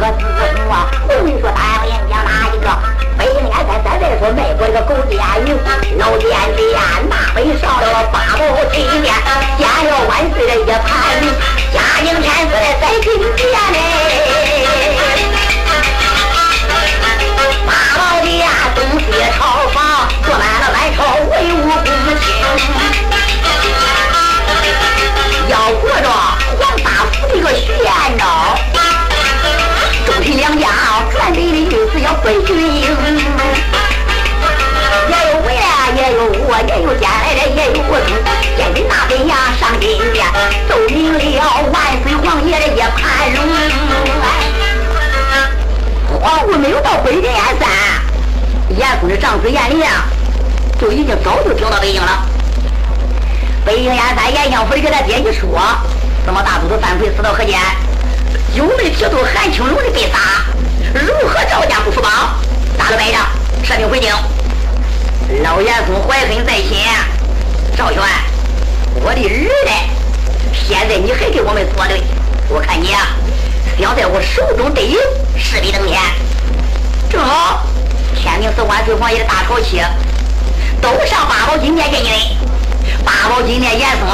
可自从啊，我跟你说，大爷讲哪一个？北京烟山再再说卖过这个狗煎饼，老店店那北上了八宝金殿，见了万岁的一盘，嘉靖天子的在金殿嘞。八宝殿东西朝房，坐满了满朝文武公卿，要过着皇大府的一个徐延昭。周秦两家传给的意思要回军营，也有我呀，也有我，也有将来的，也有我从监军那边呀上金殿，奏明了万岁皇爷的一盘龙。皇姑没有到北京燕山，严嵩的长子严啊就已经早就调到北京了。北京燕山严相府给他爹一说，怎么大都督范奎死到河间？九妹提督韩青龙的被杀，如何赵家不服帮？打了败仗，撤兵回京。老严嵩怀恨在心，赵玄，我的儿子，现在你还给我们作对，我看你啊，想在我手中得赢，势必登天。正好，天明是万岁皇爷的大朝期，都上八宝金殿见你。八宝金殿严嵩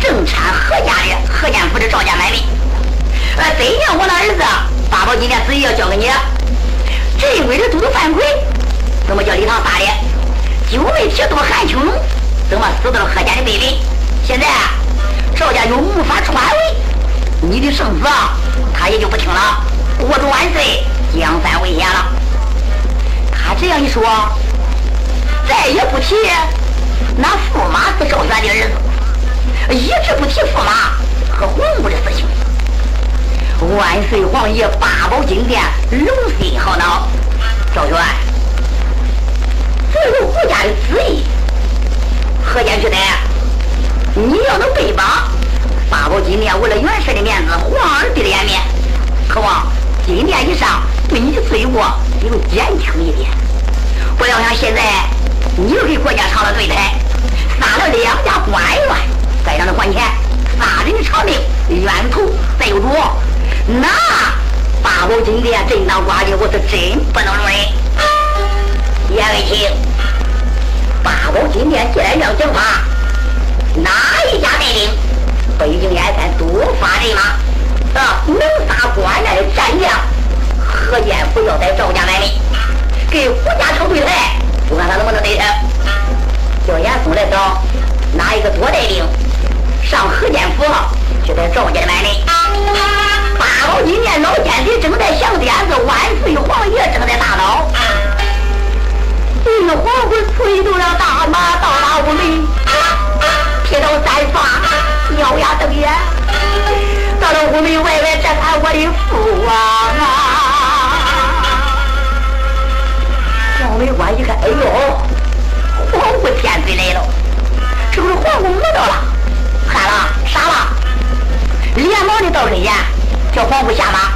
正产何家的何建福的赵家买卖。呃，真让我那儿子八宝金殿旨意要交给你，镇威的都督犯规怎么叫李唐杀的？九妹铁都韩青龙怎么死到了贺家的背里？现在赵家又无法传位，你的圣旨他也就不听了。我祝万岁，江山危险了。他这样一说，再也不提那驸马是赵全的儿子，一直不提驸马和皇姑的事情。万岁皇爷八宝金殿龙心浩恼，赵全，这是国家的旨意，何间去的？你要能被绑，八宝金殿为了元帅的面子，皇儿的颜面，渴望金殿以上对你的罪过有减轻一点。不要想现在你又给国家唱了对台，杀了两家官员，再让他还钱，杀人偿命，冤头再有主。那八宝金殿正当挂的，我是真不能容忍。言为清，八宝金殿既然要讲话，哪一家带领北京燕山多发人马啊？能杀关战的战将，何建福要在赵家买命，给胡家成对台，我看他能不能得胜。叫严嵩来找哪一个多带领上何建福就在赵家的买命。八宝金殿老监理正在想点子，万岁皇爷正在大闹。玉皇姑催动了大马到达屋门，披头散发，咬牙瞪眼，到了屋门外外，这看我的父王啊！小门官一看，哎呦，皇姑天子来了，是不是皇姑饿到了，喊了，傻了，连忙的倒身前。叫皇姑下马，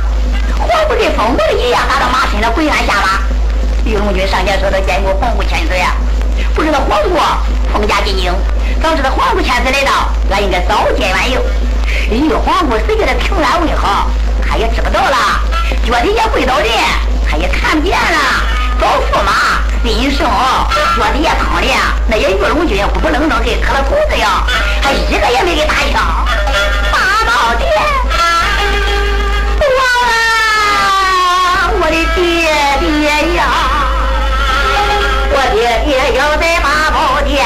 皇姑跟疯子一样，拿到马身上跪下下马。玉龙君上前说：“他见过皇姑千岁呀，不知道皇姑封家进京，早知道皇姑千岁来到，俺应该早见晚游。玉皇姑谁给他平安问好，他也知不到了。脚底下跪倒人，他也看不见了。找驸马心生，脚底下躺的那些玉龙君呼不愣登给磕了头子呀，还一个也没给打枪。八宝殿。”我的爹爹呀，我爹爹要在八宝殿，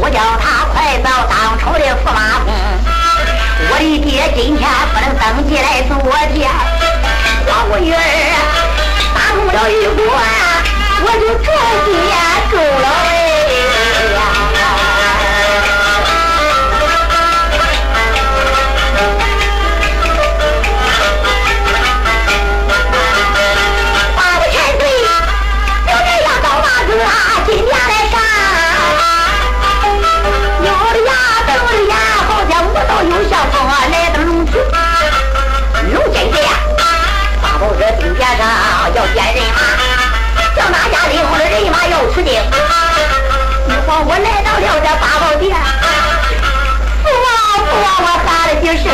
我叫他快到当朝的驸马公。我的爹今天不能登基来做天，花我女儿打不了一关，我就着急够了人马要出京。一晃我来到了这八宝殿，父王父王我喊了几声，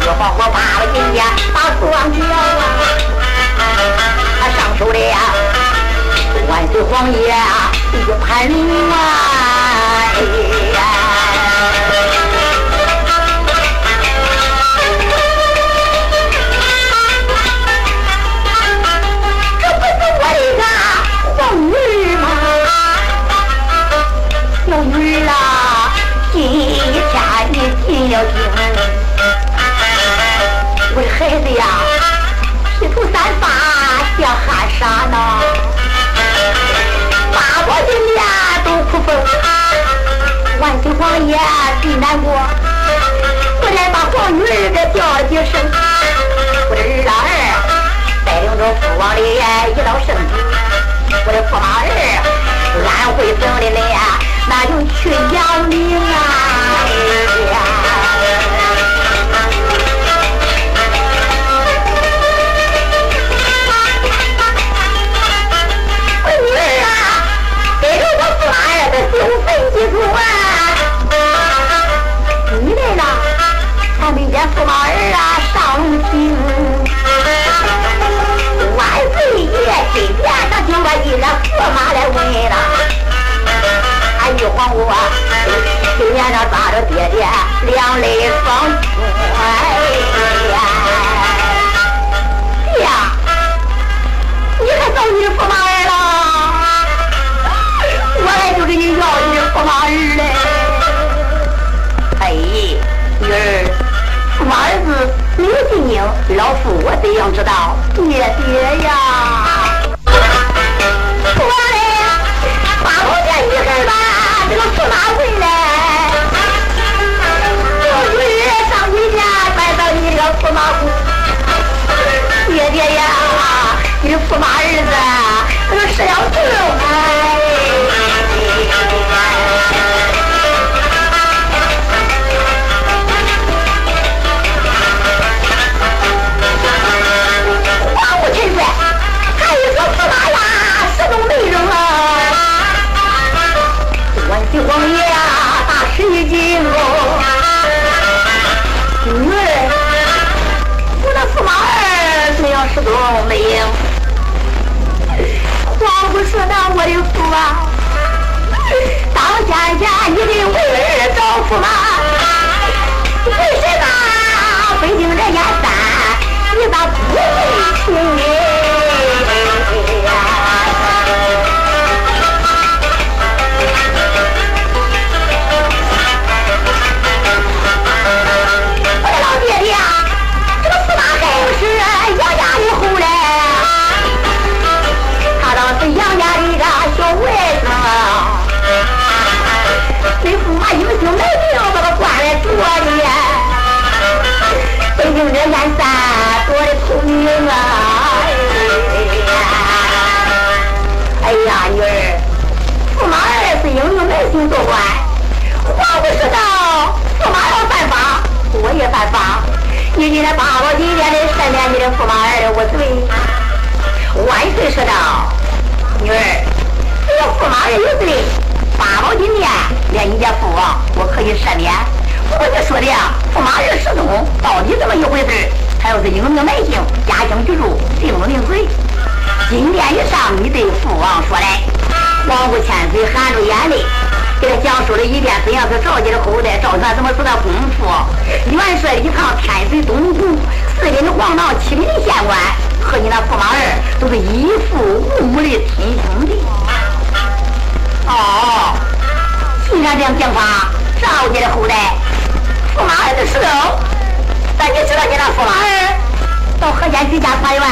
一晃我八今天把父王叫啊，他上手的呀，万岁皇爷一盘龙啊！要听，我的孩子呀，披头散发像汗纱呢，八宝金莲都哭疯，万岁皇爷最难过，我来把皇女儿叫了几声，我的儿郎儿带领着父王的一道圣旨，我的驸马儿安徽省的来，那就去阳明啊！九分几主啊！你来了，还没见驸马儿啊上龙想知道也别呀。是那我的福啊，当家家你的为人造福嘛。我也犯法。你今天八宝金殿的赦免你的驸马儿无罪。万岁说道，女儿，只要驸马儿有罪。八宝金殿连你家父王，我可以赦免。不过你说的呀，驸马儿失踪，到底怎么一回事？他要是英明百姓，家乡居住，定了名罪。金殿一上，你对父王说来。王不千岁含着眼泪，给他讲述了一遍怎样是赵家的后代，赵传怎么死的功夫。元帅一趟天水东湖，四品的黄道，七品的县官，和你那驸马儿都是一父无母的亲兄弟。哦，既然这样讲法，赵家的后代，驸马儿的时候，但你知道你那驸马儿到河间举家团圆，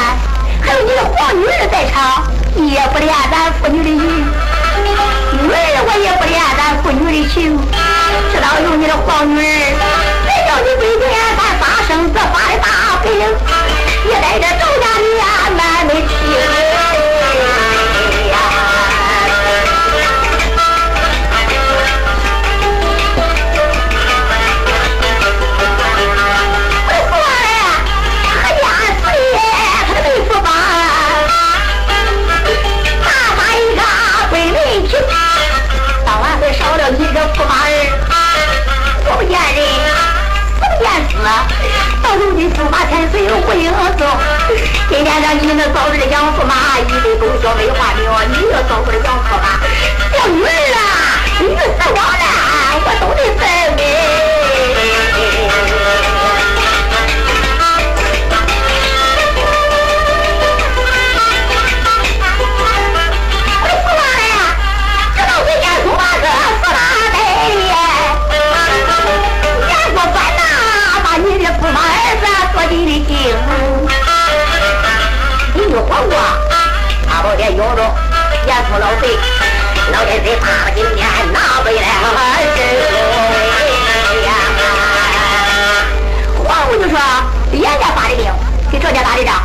还有你的皇女儿在场，你也不连咱父女的情，女儿我也不恋咱父女的情，知道有你的好女儿，谁叫你今天敢发生这发的大病，也带着赵家里呀驸马千岁回应奏，今天让你们早日养驸马，一对狗小没话名，你要早日养老贼，老天贼怕了今天拿回来儿子呀！皇后就说：严家发的兵给赵家打的仗，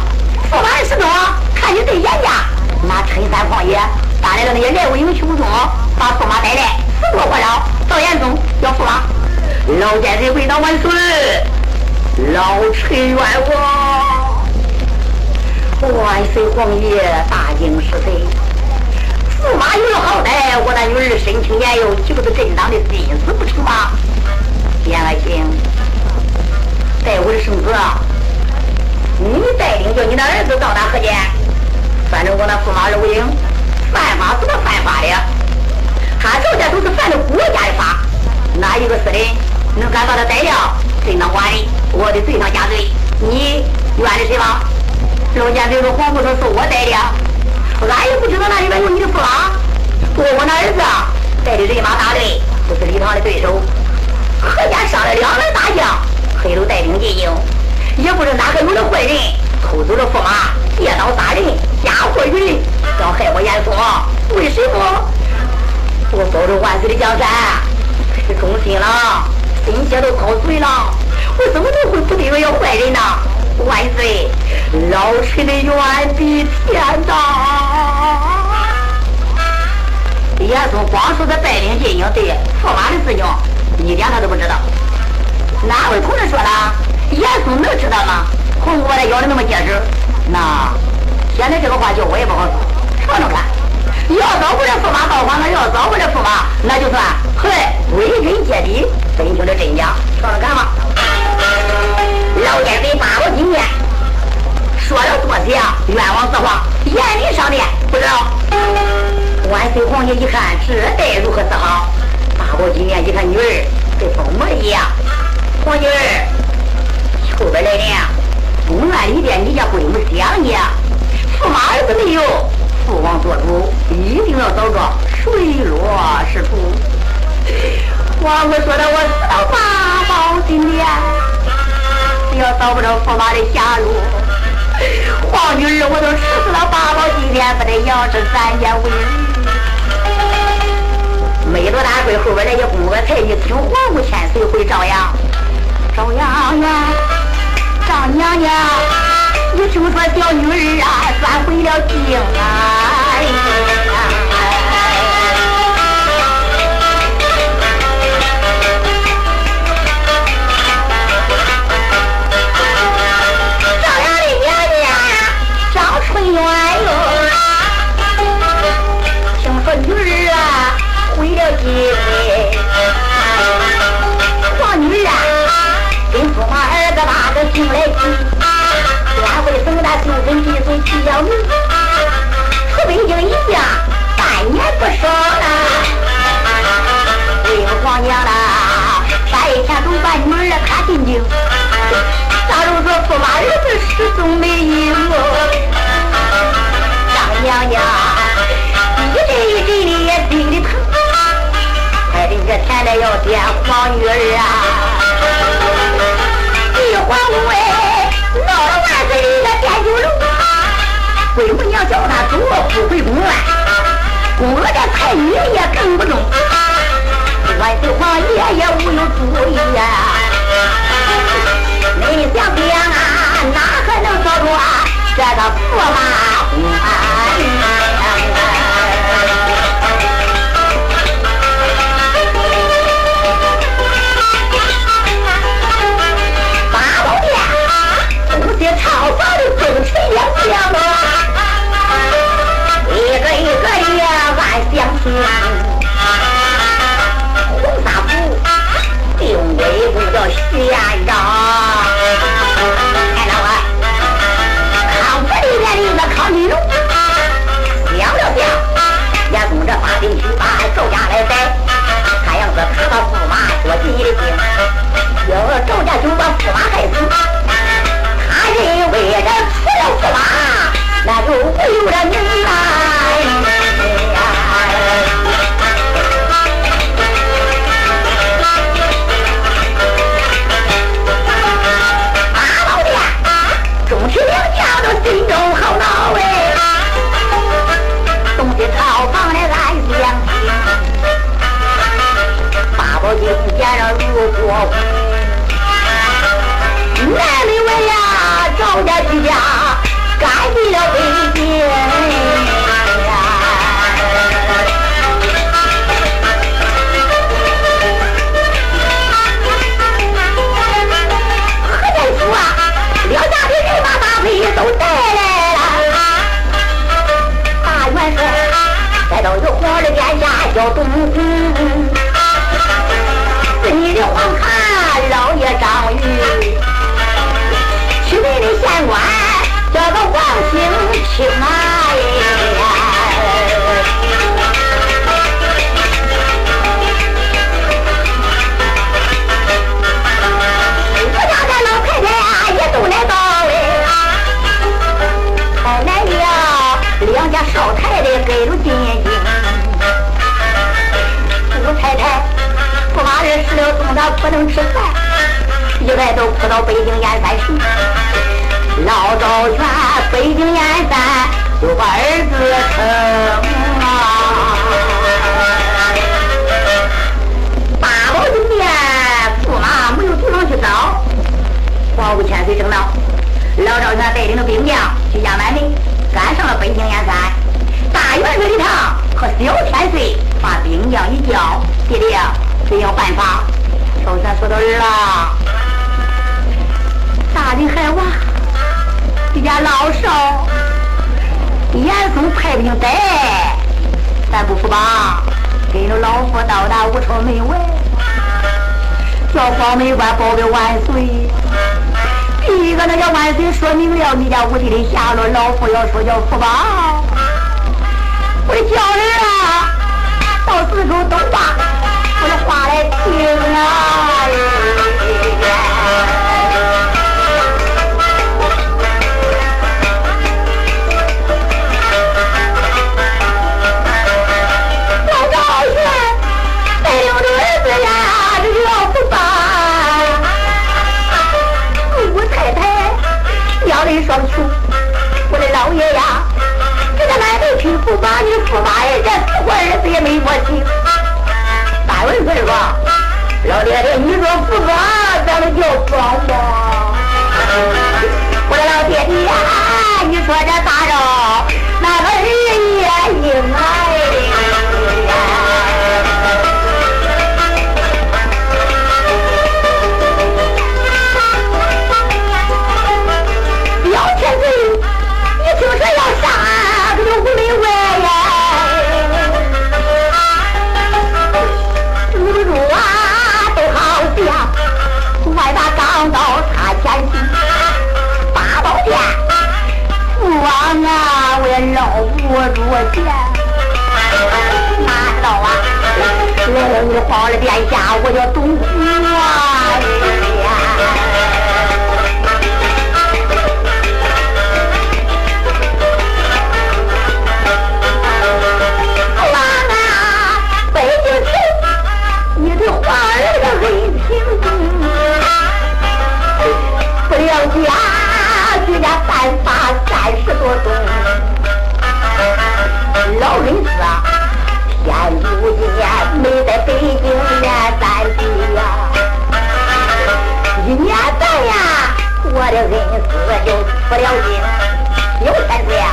驸马的侍中看你对严家那陈三旷野打来了那些来武英雄中，把驸马带来，死活活饶，赵严嵩要驸马，老奸贼回到万岁，老臣冤枉。万岁皇爷，大惊失色。驸马有了好歹，我那女儿身轻年幼，岂不是正当的心思不成吗？言爱卿，待我的圣旨，你带领着你的儿子到达河间。反正我那驸马陆英犯法怎么犯法的？他赵家都是犯了国家的法，哪一个私人能敢把他逮了，正当寡人？我得罪上加罪。你怨的谁吗？老奸贼说：“黄姑说是我带的，俺也不知道那里边有你的驸马。我我那儿子带的人马大队不是李唐的对手。何家上了两员大将，黑楼带兵进营，也不知哪个有的坏人偷走了驸马，借刀杀人，嫁祸于人，要害我严嵩。为什么？我保着万岁的江山，是忠心了，心血都掏碎了，我怎么能会不得罪要坏人呢？”万岁，老臣的冤比天大。严嵩光说他带领进营对驸马的事情，一点他都不知道。哪位同志说了？严嵩能知道吗？红姑把他咬的那么结实，那现在这个话叫我也不好说。尝尝看，要找不着驸马造反，那要找不着驸马，那就算嘿归根结底分清了真假。尝尝看吧。老奸贼八宝金殿说了多些冤枉之话，言礼上殿不知道。万岁皇爷一看，这待如何是好？八宝金殿一看女儿跟疯魔一样，皇女儿后边来人，公安里边你家闺女相爷，驸马儿子没有，父王做主，一定要找个水落石出。皇姑说的，我死到八宝金殿。要找不着驸马的下落，皇女儿我都吃死了八宝金殿，不得养这三年为没多大会，后边那些公个菜，你听皇姑千岁回朝阳，赵娘娘，赵娘娘，你听说小女儿啊转回了京啊，朝阳的娘娘张春元哟，听说女儿。皇女啊，跟驸马儿子把个情来提，专为等那修身地水齐小女，出北京一下半年不少了。为了皇娘啦，白天都把女儿看进京，假如说驸马儿子失踪没影哦，张娘娘人家前来要见皇女儿啊！玉皇宫哎，闹了万岁人家见酒楼，闺母娘叫他走不回宫院，宫娥的才女也跟不中，万岁皇爷也无有主意呀！你想想啊，哪还能找着这个驸马？要悬长哎老板看我里面子一来烤你肉想了想也总这八斤寻常不能吃饭，一来都哭到北京燕山去。老赵全北京燕山就把儿子称啊，八宝金殿驸马没有地方去找，黄五千岁正道，老赵全带领着兵将去下满门，赶上了北京燕山。大元帅的堂和小千岁把兵将一叫，弟弟怎要办法？少全说到儿了，大人还娃，这家老少，严嵩派兵带，咱不服吧？跟着老夫到达武朝门外，叫黄门官报给万岁。第一个那叫万岁说明了你家武帝的下落，老夫要说叫服吧。我的叫人啊，到四处都把双穷，我的老爷呀！俺的亲驸马，你驸马人家死活儿子也没我亲。大元帅说：“老爹爹，你说不装，咱们就装吧。”我的老爹爹呀，你说这大我住钱，哪知道啊？来了你皇的殿下，我叫东湖啊！老人子啊，现如今没在北京念三地呀，一年半呀，我的恩师就出了京。有天岁呀，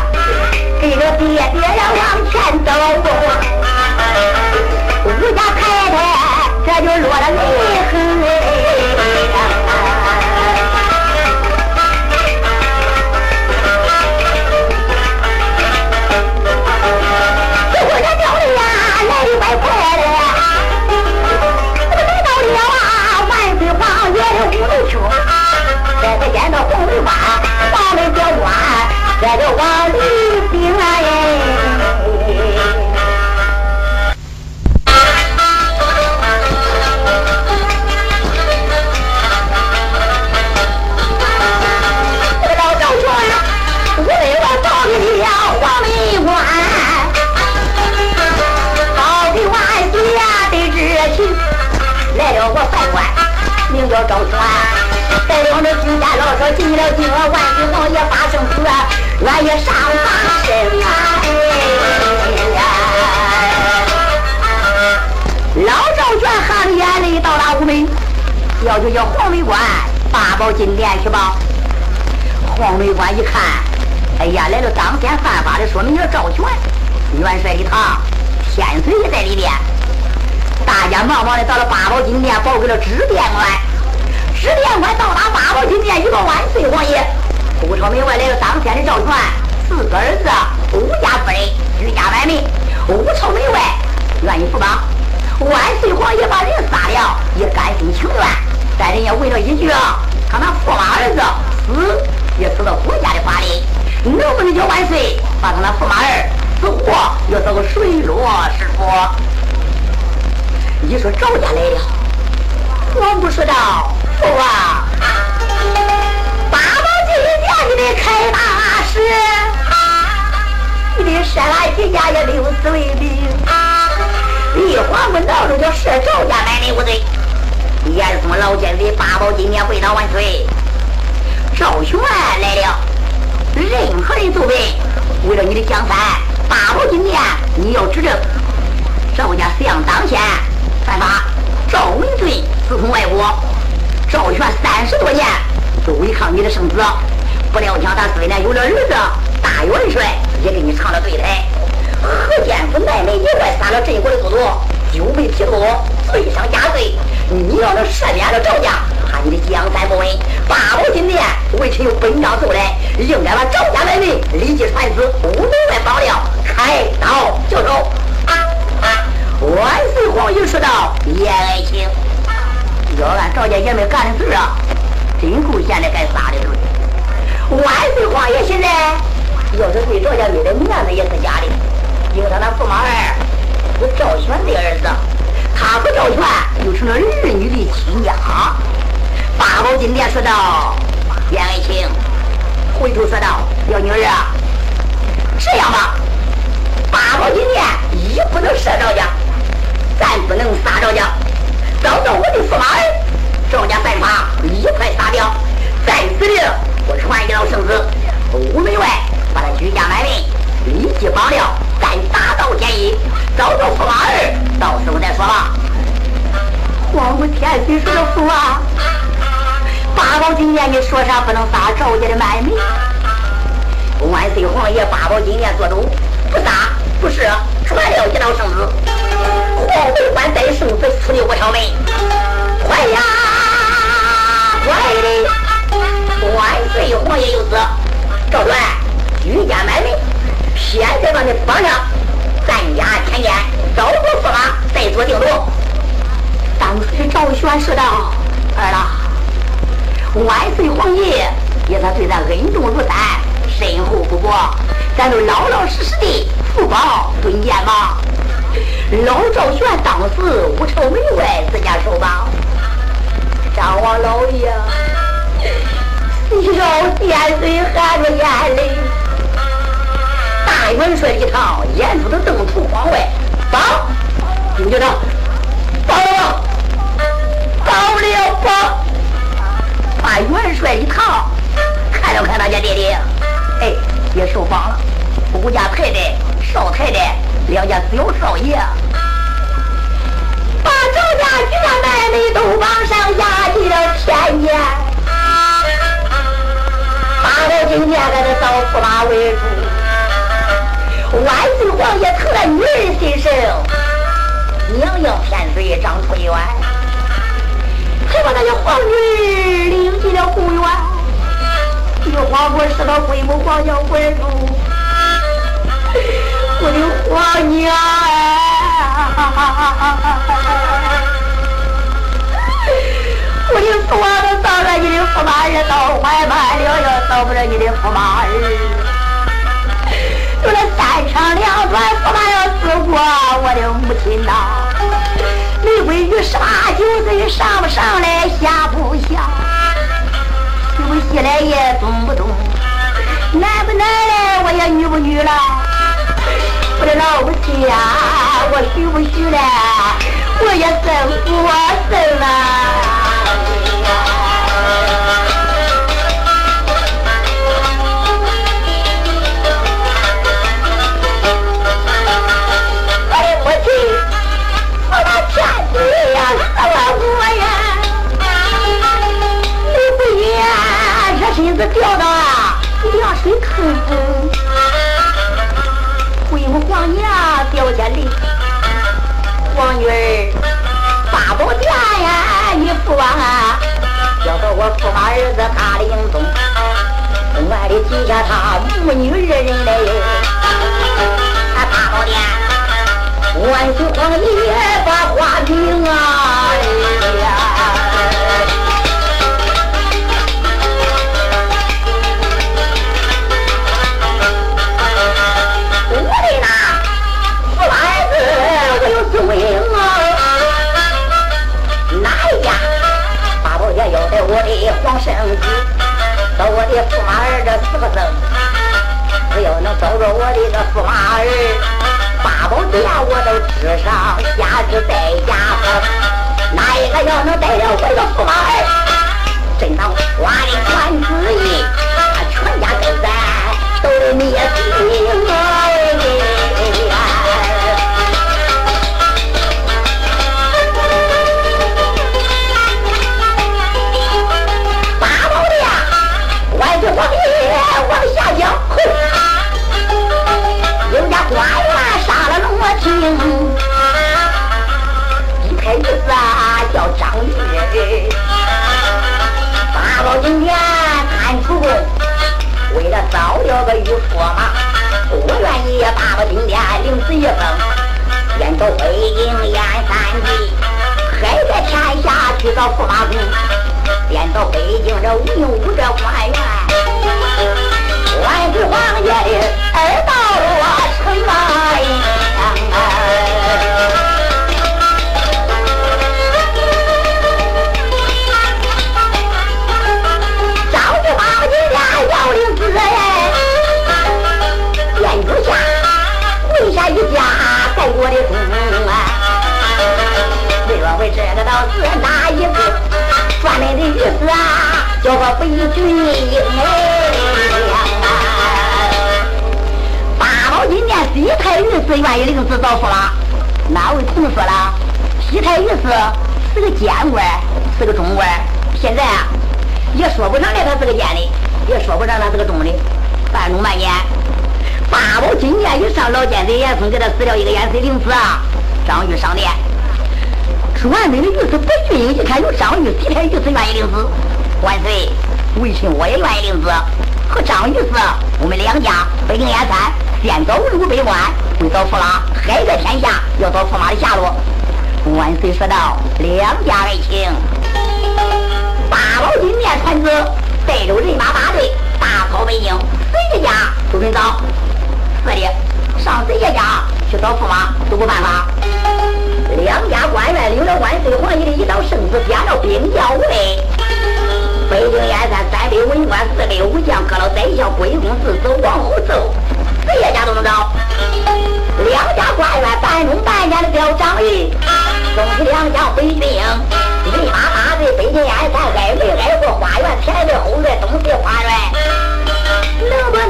跟着爹爹呀往前走，吴家太太这就落了泪痕。这个见到红花，把门叫官，这个王李兵哎。了今万岁王爷发圣旨，愿意上法身啊！老赵全含着眼泪到达屋门，要求叫黄梅官八宝金殿去吧。黄梅官一看，哎呀，来了当先犯法的，说明叫赵全元帅一堂，天岁也在里边。大家忙忙的到了八宝金殿，报给了知殿官。十殿官到达八宝金殿，一个万岁皇爷，不朝门外来了当天的赵传，四个儿子，五家夫人，居家百民，五朝门外愿意扶帮。万岁皇爷把人杀了，也甘心情愿。但人家问了一句：“他那驸马儿子死也死到国家的法力，能不能叫万岁把他那驸马儿死活要找个水落石出？”你说赵家来了，我不说道：“父啊，八宝金殿你得开大事，你的杀俺几家也六死为兵。”一黄昏道中叫设赵家百里无罪，严嵩老奸贼八宝金殿跪倒万岁。赵玄来了，任何人都问，为了你的江山，八宝金殿你要指证。赵家想当先犯法，赵文俊私通外国，赵玄三十多年都违抗你的圣旨，不料想他虽然有了儿子大元帅，也给你唱了对台。何建府南门以外杀了镇国的都督，就被提督罪上加罪。你要能赦免了赵家，怕你的江山不稳。八宝金殿为臣有本章奏来，应该把赵家门民立即传旨，屋门外绑了，开刀就手。万岁皇爷说道：“叶爱卿，要按赵家爷们干的事啊，真够现在，该杀的时万岁皇爷现在要是对赵家没的面子，也是假的。因为他那驸马儿是赵全的儿子，他和赵全又成了儿女的亲家。八宝金殿说道：“严爱卿，回头说道，表女儿啊，这样吧，八宝金殿一不能射赵家，咱不能杀赵家，找到我的驸马儿赵家犯法，一块杀掉。再死的，我传一道圣旨，屋门外把他居家埋命，立即绑了。”咱打到天一，找到驸马儿，到时候再说吧。皇武天岁说的父啊，八宝金殿你说啥不能杀赵家的满门？万岁皇爷，八宝金殿做主，不杀不赦，传了一道圣旨，皇为官在圣子出的五条门，快呀，快的！万岁皇爷有旨，赵传居家满门。现在把你绑上，咱家天天招呼驸马，再做定夺。当时赵玄说道：“儿啦，万岁皇爷也算对咱恩重如山，深厚不薄，咱都老老实实的福报尊严吧。老赵玄当时五朝门外自家守吧。张王老爷，小天岁含着眼泪。”大元帅一趟，眼珠子瞪出窗外，报，丁局长，报了，报了，报。把元帅一趟，看了看大家爹爹，哎，也受访了。顾家太太、少太太两家小少爷，赵家居家奶奶都往上压进了天监。八宝今天在这找驸马为主。万岁皇爷疼了女儿心声，娘娘偏嘴张出院，还把那些皇女领进了宫院。玉皇国是个规模皇家贵族，我的皇娘我的驸马都到了，你的驸马儿到怀满了，要到不了你的驸马儿。有了三长两短，驸马要死过，我的母亲呐！李闺女十八九岁，上不上来，下不下，起不起来也动不动，男不男来，我也女不女了？我的老母亲呀，我许不许了？我也生我生啊！水坑，回母皇娘掉下泪。王女儿，八宝殿呀，你父王啊，叫做我驸马儿子大灵宗，外里记下他母女二人嘞。八宝殿，万岁皇爷把话明啊！我的皇圣子，到我的驸马儿这四个字，只要能找着我的这驸马儿，八宝殿我都吃上下至带家风。哪一个要能带了我的驸马儿，真当花里传子意，全家跟咱都得灭顶下讲，有家官员杀了罗青，一开日子啊叫张玉，八宝金殿看出宫，为了造了个玉驸马，我愿意八宝金殿领此一封，演到北京燕三季，海在天下去找驸马公。变到北京这文武这官员，万岁王爷的二道城啊！张玉宝今天要领子殿主下跪下一家在我的中啊！这回这个道是哪一个？算命的意思啊，叫个北军哎西太御史愿意领旨造福了。哪位同说了？西太御史是个监官，是个中官。现在啊，也说不上来他是个监的，也说不上他是个中的。半中半年，八宝金殿一上，老奸贼严嵩给他死了一个元帅领旨啊，张玉上殿。万岁的御史白俊英一看有张玉，西，太御史愿意领子。万岁，微臣我也愿意领子。和张玉是，我们两家北京燕山，先找文武百官，会找驸马，海在天下要找驸马的下落。万岁说道：“两家爱情。”八宝金面传旨，带着人马大队，大跑北京，谁家都准找。是的，上谁家家去找驸马都不办法。两家官员领着万岁皇爷的一道圣旨，编了兵将位。北京燕山三百文官，四百武将，各老宰相、贵公子子、王侯胄，谁家都能找。两家官员半中半年的叫张玉，东西两将北军营，立马大队北京安山挨没挨过花园，前队后队东西花园，能不能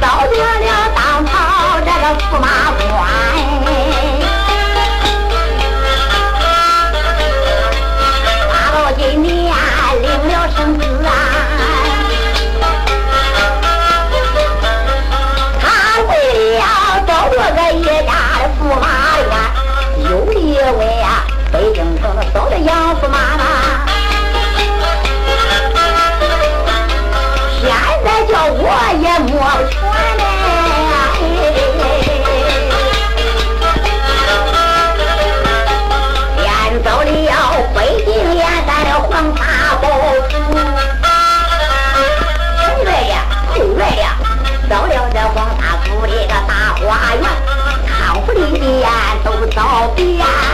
到得了当朝这个驸马官？这个叶家的驸马呀，有一位啊，北京城的少的杨驸马嘛，现在叫我到常府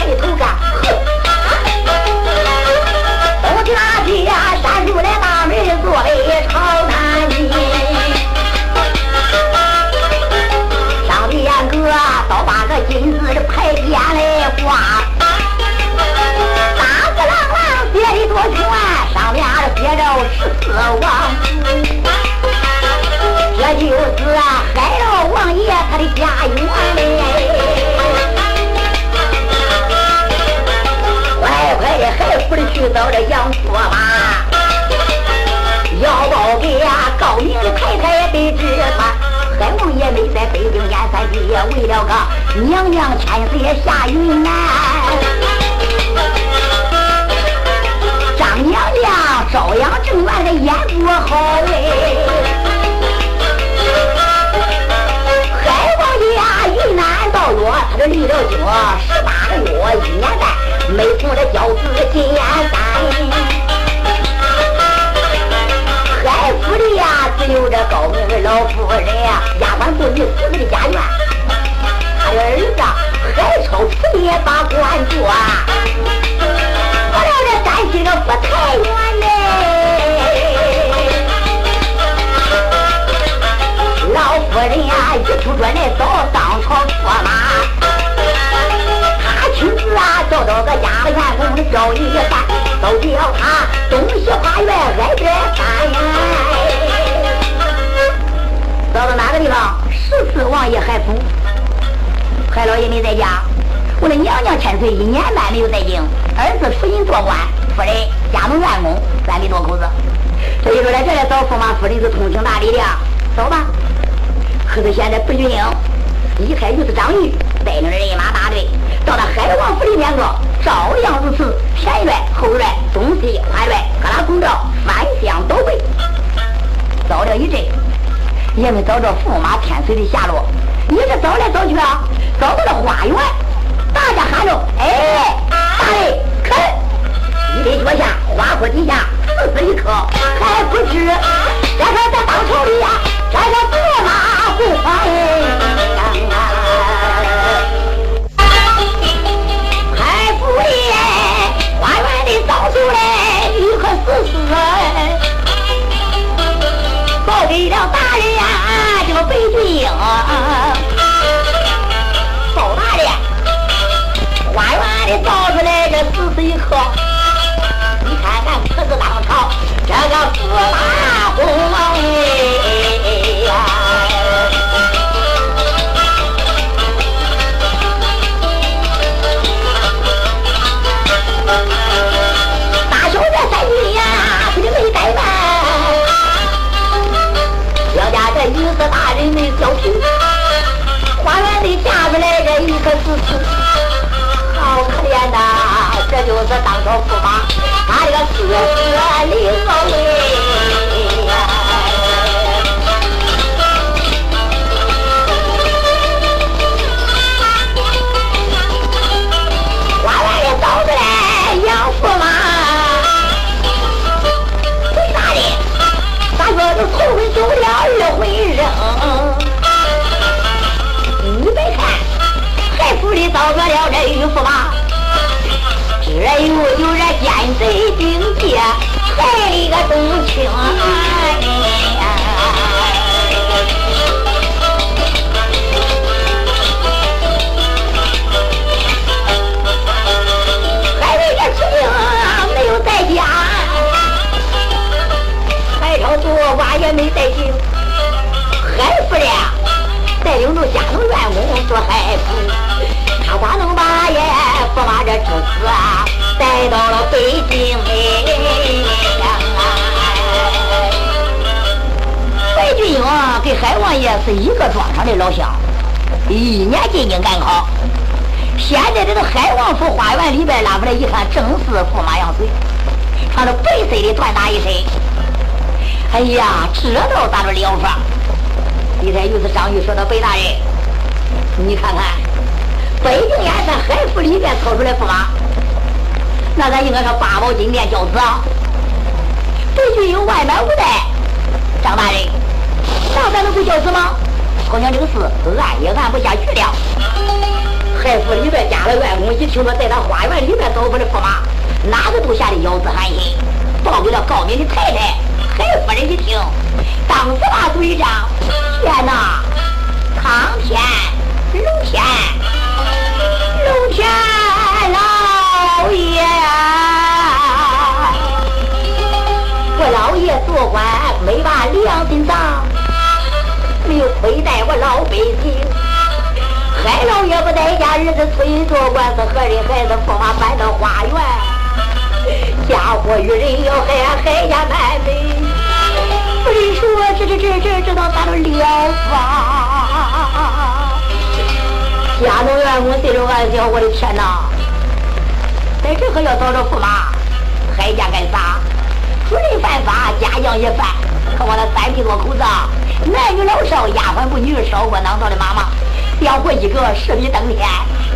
抬头看，嗬！走进那家，三入来大门，做北朝南的。上面哥，倒把个金字的牌匾来挂，大字朗朗写得多全，上面写着十四王，这就是海老王爷他的家哟。个杨驸马，要报给呀高明的太太得知他，海王爷没在北京燕三地，为了个娘娘千岁下云南。张娘娘朝阳正院的眼不好哎，海王爷呀云南到月，他这离了京十八个月一年半，没从这交子进燕山。海府里呀，只有这高明的老夫人呀，丫鬟不女死在家园。他的儿子海超此也把官做，我了这三七个不太远嘞。老夫人呀，一出转来走当朝驸马，找到个丫鬟员工叫一番，都叫他东西花园挨着三。到哪个地方？十四王爷海府，海老爷没在家。我的娘娘千岁一年半没有在京，儿子出银做官，夫人家中员工三百多口子。这一说在这来找驸马府里是通情达理的，走吧。可是现在不军营一开就是张玉带领着人马到了海王府里面个，照样如此，前院后院东西花院，各拉空调，翻箱倒柜，找了一阵。也没找着驸马天水的下落，也是找来找去啊，找到了花园，大家喊着：“哎，大人，看，一对脚下花坡底下死死一棵，还不知这个在当朝里呀，这个驸马不欢为了大人呀，这个白俊英，报大人，花园里造出来这四十一颗，你看看可是当朝这个四大红啊。大人没交情，花园里嫁出来的一个死尸，好可怜呐！这就是当朝驸乡，一年进京赶考。现在这个海王府花园里边拉出来一看，正是驸马杨水，穿着白色的缎大衣身。哎呀，这倒咋着了法？一天又是张玉说到北大人，你看看，北京燕山海府里边掏出来驸马，那咱应该说八宝金殿教子啊。北军有外满无带，张大人，那咱能不教子吗？好像这个事按也按不下去了。海府里边家的外公一听说在咱花园里边找出来驸马，哪个都吓得腰子寒心，报给了高明的太太。海夫人一听，当时把嘴张，天哪！苍天、龙天、龙天老爷，我老爷做官没把良心当，没有亏待我老百姓。海老爷不在家，儿子催去管官，是河人孩子驸马搬到花园，家祸与人要害，害家难为。不是说这这这这这到咱们了吧？家中员工对着俺叫，我的天哪！在这可要找着驸马，海家干啥？主人犯法，家将也犯，可我那三弟多口子。男女老少，丫鬟不女，烧锅囊灶的妈妈，养活一个十里登天，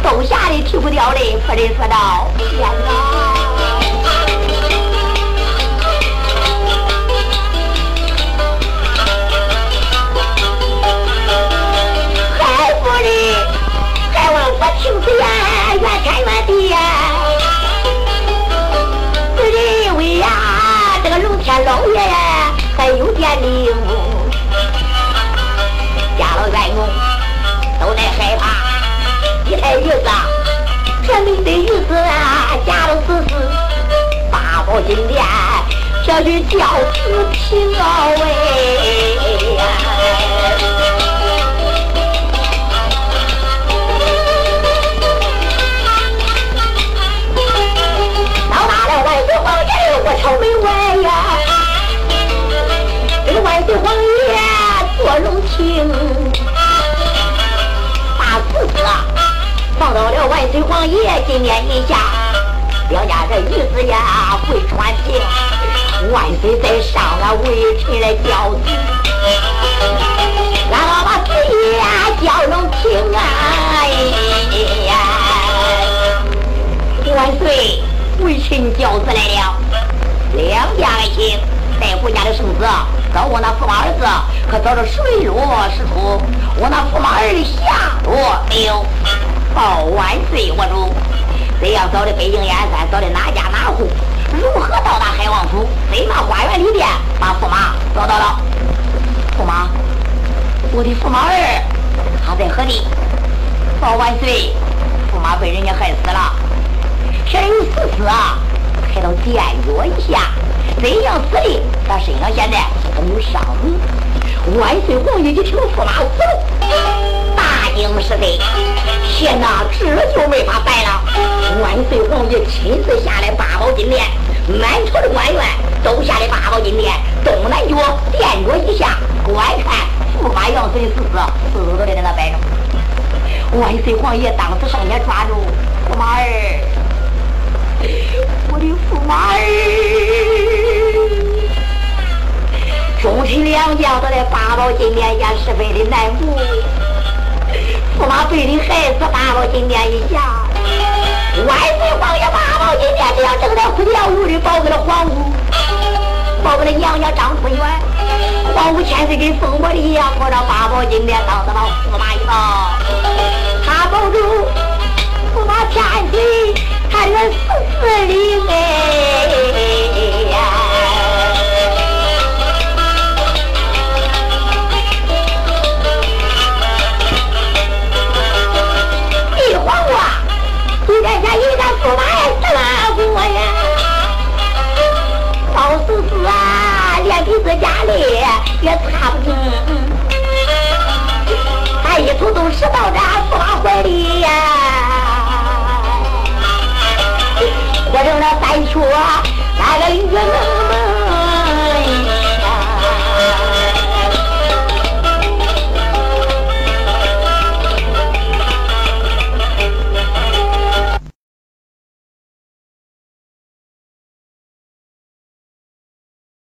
都吓得提不掉嘞。夫人说道：“天哪！”情子呀，怨天怨地呀！只因为呀，这个龙天老爷还有点灵，害怕。一抬鱼子，这里的鱼子啊，夹了死死，八宝金殿，这就叫子平高哎。我朝门外呀，这个万岁皇爷坐龙庭，放到了万岁皇爷金殿以下，两家这御子呀会传情，万岁在上啊微臣来教子，然后把子呀叫龙庭啊，万岁，微臣教子来了。两家爱情，在国家的圣子，找我那驸马儿子，可找着水落石出。我那驸马儿下落没有？报万岁，我主。这样找的北京燕山，找的哪家哪户？如何到达海王府？在那花园里边把驸马找到了。驸马，我的驸马儿他在何地？报万岁，驸马被人家害死了。天有死死啊！开到殿脚一下，怎样死的？他身上现在还有伤痕。万岁皇爷一听驸马死了，大惊失色。天哪，这就没法办了。万岁王爷亲自下来八宝金殿，满朝的官员都下来八宝金殿，东南角殿脚一下观看驸马杨死的死死，死死都在那摆着。万岁皇爷当时上前抓住驸马儿。我的驸马儿，忠臣良将都在八宝金殿下十分的难过。驸马被你害死，八宝金殿一下，万岁皇爷八宝金殿这样正在呼叫如律报给了皇姑，报给了娘娘张春元。皇姑千岁跟风波里一样，跑到八宝金殿，当死了驸马一抱，他保住驸马千岁。他这死死里哎老死死啊，连鼻子家里也擦不净，他一头都拾到这驸马怀里呀。活成了三缺，那个女能。